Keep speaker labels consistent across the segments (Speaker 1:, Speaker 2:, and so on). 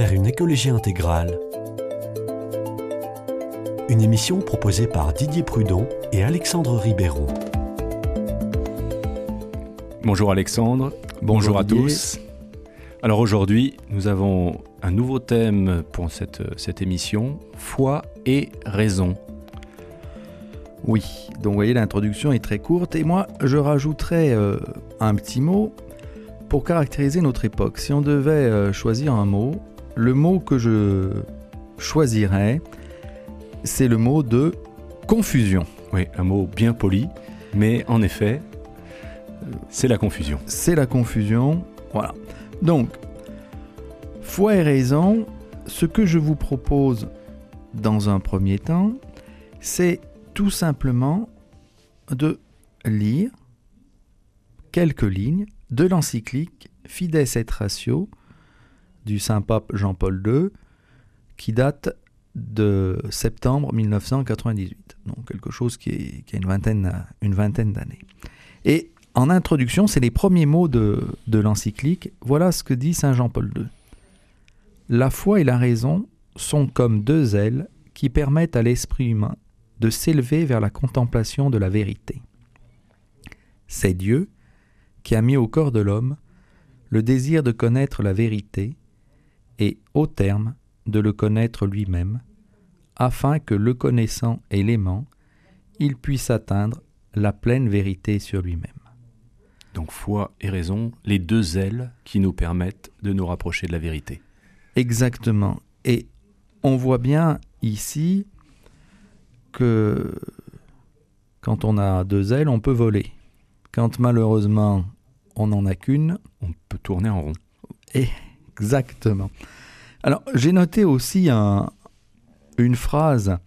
Speaker 1: vers une écologie intégrale. Une émission proposée par Didier Prudon et Alexandre Ribéron.
Speaker 2: Bonjour Alexandre, bonjour, à tous. Alors aujourd'hui, nous avons un nouveau thème pour cette, cette émission, foi et raison.
Speaker 3: Oui, donc vous voyez l'introduction est très courte et moi je rajouterais euh, un petit mot pour caractériser notre époque. Si on devait euh, choisir un mot, le mot que je choisirais, c'est le mot de confusion.
Speaker 2: Oui, un mot bien poli, mais en effet, c'est la confusion.
Speaker 3: C'est la confusion, voilà. Donc, foi et raison, ce que je vous propose dans un premier temps, c'est tout simplement de lire quelques lignes de l'encyclique Fides et Ratio du Saint-Pape Jean-Paul II qui date de septembre 1998, donc quelque chose qui, a une vingtaine, une vingtaine d'années. Et en introduction, c'est les premiers mots de, de l'encyclique. Voilà ce que dit Saint Jean-Paul II. La foi et la raison sont comme deux ailes qui permettent à l'esprit humain de s'élever vers la contemplation de la vérité. C'est Dieu qui a mis au corps de l'homme le désir de connaître la vérité et, au terme, de le connaître lui-même, afin que, le connaissant et l'aimant, il puisse atteindre la pleine vérité sur lui-même.
Speaker 2: Donc foi et raison, les deux ailes qui nous permettent de nous rapprocher de la vérité.
Speaker 3: Exactement. Et on voit bien ici que quand on a deux ailes, on peut voler. Quand malheureusement on n'en a qu'une,
Speaker 2: on peut tourner en rond.
Speaker 3: Exactement. Alors j'ai noté aussi une phrase,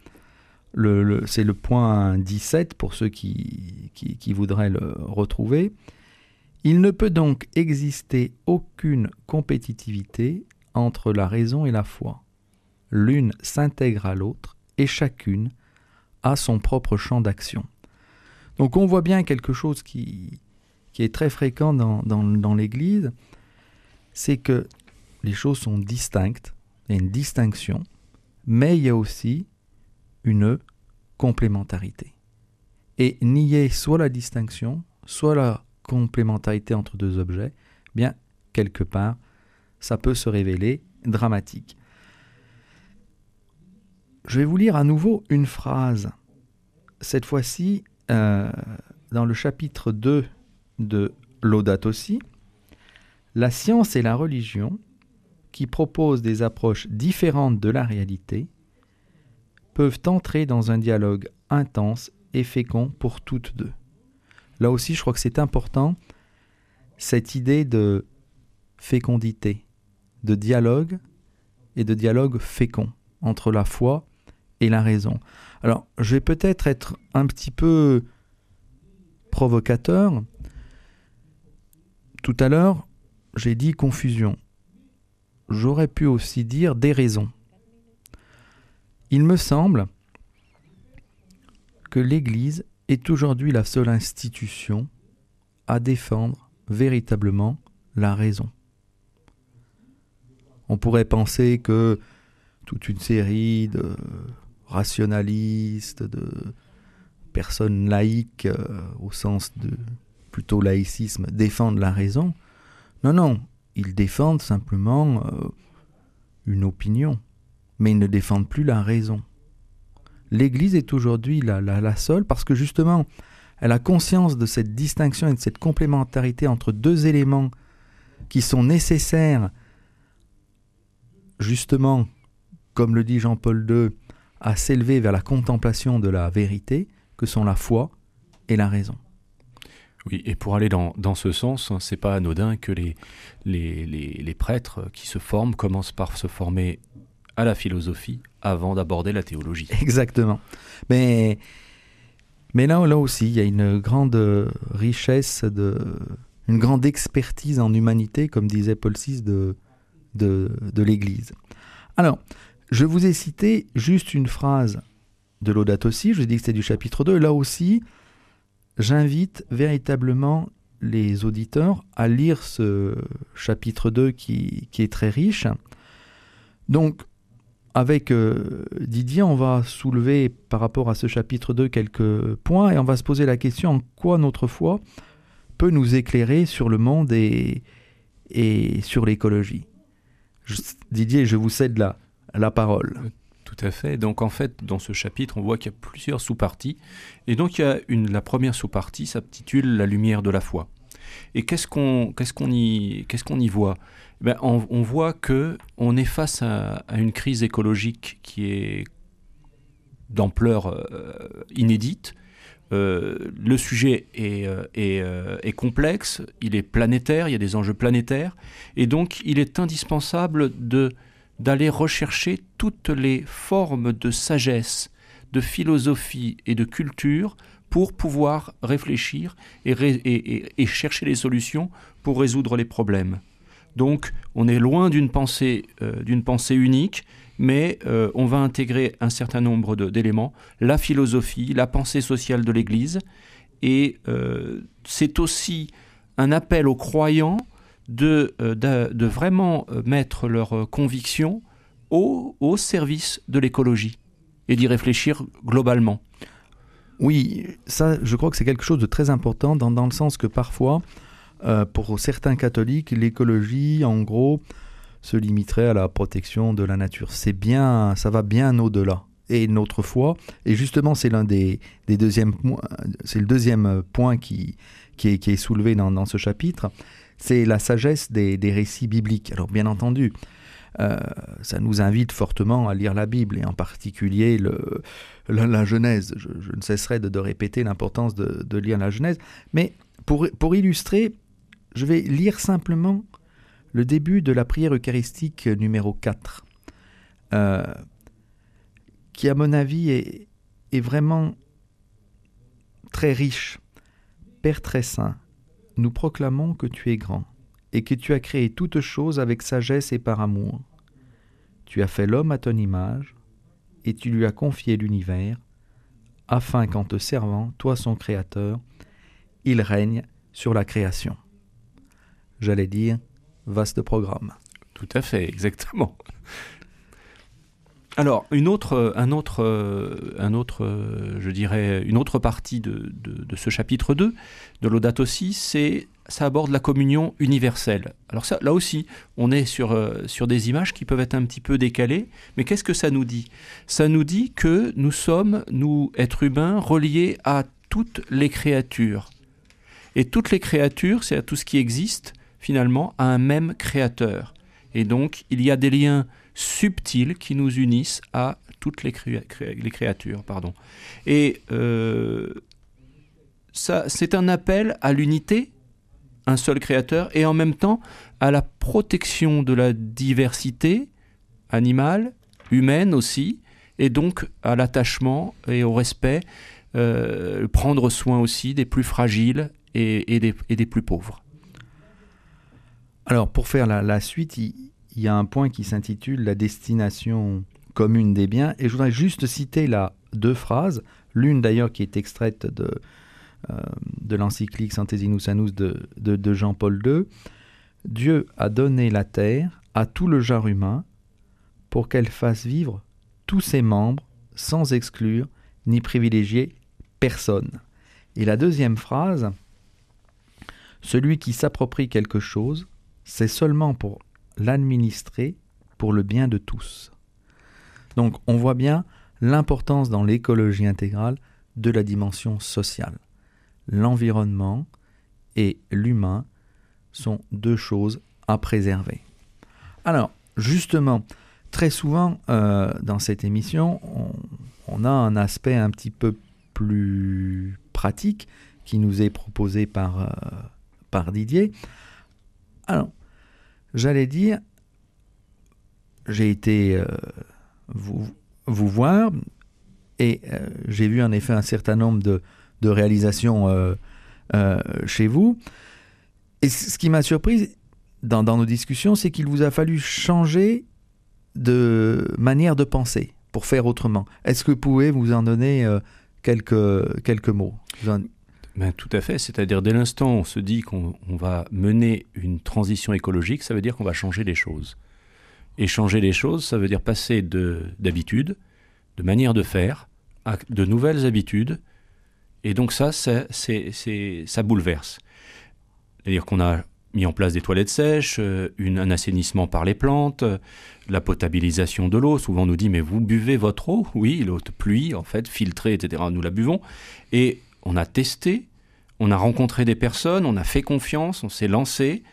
Speaker 3: c'est le point 17 pour ceux qui, voudraient le retrouver. Il ne peut donc exister aucune compétitivité entre la raison et la foi. L'une s'intègre à l'autre et chacune a son propre champ d'action. Donc on voit bien quelque chose qui, est très fréquent dans, l'Église, c'est que les choses sont distinctes, il y a une distinction, mais il y a aussi une complémentarité. Et nier soit la distinction, soit la complémentarité entre deux objets, eh bien, quelque part, ça peut se révéler dramatique. Je vais vous lire à nouveau une phrase, cette fois-ci euh, dans le chapitre 2 de Laudato Si, la science et la religion, qui proposent des approches différentes de la réalité, peuvent entrer dans un dialogue intense et fécond pour toutes deux. Là aussi, je crois que c'est important, cette idée de fécondité, de dialogue et de dialogue fécond entre la foi et la raison. Alors, je vais peut-être être un petit peu provocateur. Tout à l'heure, j'ai dit confusion. J'aurais pu aussi dire déraison. Il me semble que l'Église est aujourd'hui la seule institution à défendre véritablement la raison. On pourrait penser que toute une série de rationalistes, de personnes laïques euh, au sens de plutôt laïcisme défendent la raison. Non, non, ils défendent simplement euh, une opinion, mais ils ne défendent plus la raison. L'Église est aujourd'hui la, la, seule parce que justement, elle a conscience de cette distinction et de cette complémentarité entre deux éléments qui sont nécessaires, justement, comme le dit Jean-Paul II, à s'élever vers la contemplation de la vérité, que sont la foi et la raison.
Speaker 2: Oui, et pour aller dans, dans ce sens, hein, c'est pas anodin que les, les, les, prêtres qui se forment commencent par se former à la philosophie avant d'aborder la théologie.
Speaker 3: Exactement. Mais, mais là, là aussi, il y a une grande richesse, de, une grande expertise en humanité, comme disait Paul VI de, de, de l'Église. Alors, je vous ai cité juste une phrase de l'Audate aussi, je vous ai dit que c'était du chapitre 2. Là aussi, j'invite véritablement les auditeurs à lire ce chapitre 2 qui, qui est très riche, Donc, avec euh, Didier, on va soulever par rapport à ce chapitre 2 quelques points et on va se poser la question en quoi notre foi peut nous éclairer sur le monde et, et sur l'écologie? Didier, je vous cède la, la parole.
Speaker 2: Euh, tout à fait. Donc en fait, dans ce chapitre, on voit qu'il y a plusieurs sous-parties. Et donc il y a une, la première sous-partie s'intitule La lumière de la foi. Et qu'est-ce qu'on qu'est-ce qu'on y, qu'est-ce qu'on y voit? Eh ben, on, voit que on est face à, une crise écologique qui est d'ampleur euh, inédite. Euh, le sujet est, est, est, complexe, il est planétaire, il y a des enjeux planétaires, et donc il est indispensable de d'aller rechercher toutes les formes de sagesse, de philosophie et de culture pour pouvoir réfléchir et, chercher les solutions pour résoudre les problèmes. Donc on est loin d'une pensée, euh, pensée unique, mais euh, on va intégrer un certain nombre d'éléments, la philosophie, la pensée sociale de l'Église, et euh, c'est aussi un appel aux croyants de, euh, de, vraiment euh, mettre leurs euh, convictions au, au service de l'écologie et d'y réfléchir globalement.
Speaker 3: Oui, ça, je crois que c'est quelque chose de très important dans, dans le sens que parfois, pour certains catholiques, l'écologie, en gros, se limiterait à la protection de la nature. C'est bien, ça va bien au-delà. Et notre foi, et justement, c'est l'un des, des c'est le deuxième point qui, qui, est, soulevé dans, ce chapitre, c'est la sagesse des, récits bibliques. Alors bien entendu, euh, ça nous invite fortement à lire la Bible, et en particulier le, la, Genèse. Je, ne cesserai de, répéter l'importance de, lire la Genèse. Mais pour, pour illustrer, je vais lire simplement le début de la prière eucharistique numéro 4, euh, qui à mon avis est, vraiment très riche. Père très saint, nous proclamons que tu es grand, et que tu as créé toutes choses avec sagesse et par amour. Tu as fait l'homme à ton image, et tu lui as confié l'univers, afin qu'en te servant, toi son Créateur, il règne sur la création. J'allais dire, vaste programme.
Speaker 2: Tout à fait, exactement. Alors, une autre, un autre, un autre, je dirais, une autre partie de, ce chapitre 2 de l'Audate aussi, c'est ça aborde la communion universelle. Alors ça, là aussi, on est sur, euh, sur des images qui peuvent être un petit peu décalées, mais qu'est-ce que ça nous dit? Ça nous dit que nous sommes, nous, êtres humains, reliés à toutes les créatures. Et toutes les créatures, c'est à tout ce qui existe, finalement, à un même créateur. Et donc, il y a des liens subtils qui nous unissent à toutes les, créatures. Pardon. Et euh, c'est un appel à l'unité, un seul créateur, et en même temps à la protection de la diversité animale, humaine aussi, et donc à l'attachement et au respect, euh, prendre soin aussi des plus fragiles et, des, plus pauvres.
Speaker 3: Alors pour faire la, suite, il, il y a un point qui s'intitule La destination commune des biens. Et je voudrais juste citer là deux phrases, l'une d'ailleurs qui est extraite de, euh, de l'encyclique Santesinus Annus de, de, Jean-Paul II. Dieu a donné la terre à tout le genre humain pour qu'elle fasse vivre tous ses membres sans exclure ni privilégier personne. Et la deuxième phrase, celui qui s'approprie quelque chose, c'est seulement pour l'administrer pour le bien de tous. Donc on voit bien l'importance dans l'écologie intégrale de la dimension sociale. L'environnement et l'humain sont deux choses à préserver. Alors, justement, très souvent euh, dans cette émission, on, a un aspect un petit peu plus pratique qui nous est proposé par, euh, par Didier. Alors, j'allais dire, j'ai été euh, vous, voir et euh, j'ai vu en effet un certain nombre de, réalisations euh, chez vous. Et ce qui m'a surpris dans, dans, nos discussions, c'est qu'il vous a fallu changer de manière de penser pour faire autrement. Est-ce que vous pouvez vous en donner quelques, quelques mots?
Speaker 2: Ben, tout à fait, c'est-à-dire dès l'instant où on se dit qu'on va mener une transition écologique, ça veut dire qu'on va changer les choses. Et changer les choses, ça veut dire passer d'habitude, de, manière de faire, à de nouvelles habitudes. Et donc ça, ça, bouleverse. C'est-à-dire qu'on a mis en place des toilettes sèches, euh, un assainissement par les plantes, la potabilisation de l'eau. Souvent on nous dit mais vous buvez votre eau? Oui, l'eau de pluie en fait, filtrée, etc. Nous la buvons. Et on a testé, on a rencontré des personnes, on a fait confiance, on s'est lancé,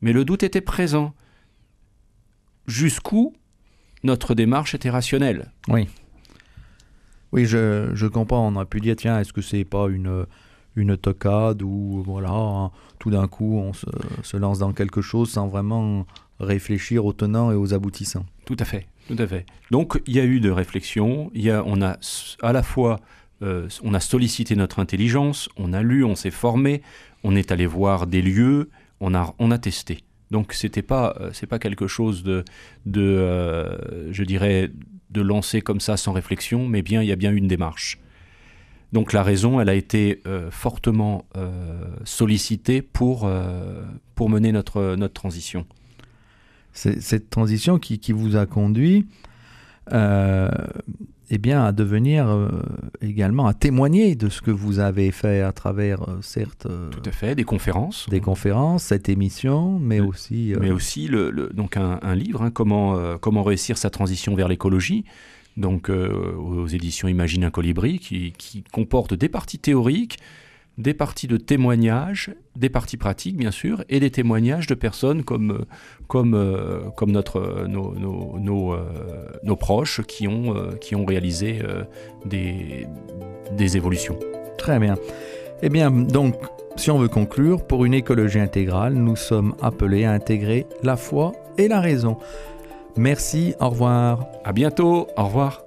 Speaker 2: mais le doute était présent. Jusqu'où notre démarche était rationnelle
Speaker 3: Oui. Oui, je, je comprends. On a pu dire, tiens, est-ce que c'est pas une, une tocade ou voilà, tout d'un coup on se, se, lance dans quelque chose sans vraiment réfléchir aux tenants et aux aboutissants.
Speaker 2: Tout à fait, tout à fait. Donc il y a eu de réflexion, il y a, on a à la fois euh, on a sollicité notre intelligence, on a lu, on s'est formé, on est allé voir des lieux, on a, on a testé. Donc c'était pas euh, c'est pas quelque chose de, de euh, je dirais de lancer comme ça sans réflexion, mais bien il y a bien une démarche. Donc la raison, elle a été fortement sollicitée pour, pour mener notre, notre transition.
Speaker 3: Cette transition qui, qui vous a conduit eh bien, à devenir euh, également, à témoigner de ce que vous avez fait à travers, euh, certes...
Speaker 2: Euh, Tout à fait, des conférences.
Speaker 3: Des conférences, cette émission, mais aussi...
Speaker 2: Mais aussi le, donc un, livre, hein, comment, comment réussir sa transition vers l'écologie, donc aux éditions Imagine un colibri, qui, qui comporte des parties théoriques, des parties de témoignages, des parties pratiques bien sûr, et des témoignages de personnes comme, comme, euh, comme notre, nos, nos, nos, euh, nos, proches qui ont, euh, qui ont réalisé des, des évolutions.
Speaker 3: Très bien. Eh bien, donc, si on veut conclure, pour une écologie intégrale, nous sommes appelés à intégrer la foi et la raison. Merci, au revoir.
Speaker 2: À bientôt, au revoir.